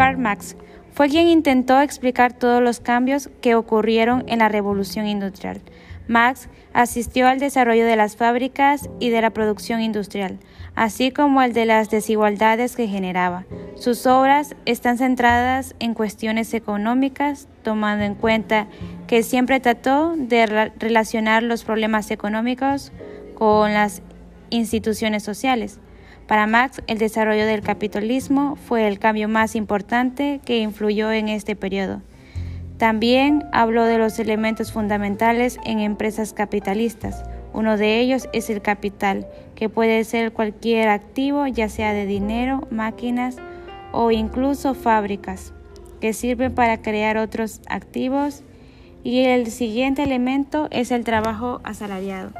Karl Marx fue quien intentó explicar todos los cambios que ocurrieron en la revolución industrial. Marx asistió al desarrollo de las fábricas y de la producción industrial, así como al de las desigualdades que generaba. Sus obras están centradas en cuestiones económicas, tomando en cuenta que siempre trató de relacionar los problemas económicos con las instituciones sociales. Para Marx, el desarrollo del capitalismo fue el cambio más importante que influyó en este periodo. También habló de los elementos fundamentales en empresas capitalistas. Uno de ellos es el capital, que puede ser cualquier activo, ya sea de dinero, máquinas o incluso fábricas, que sirven para crear otros activos. Y el siguiente elemento es el trabajo asalariado.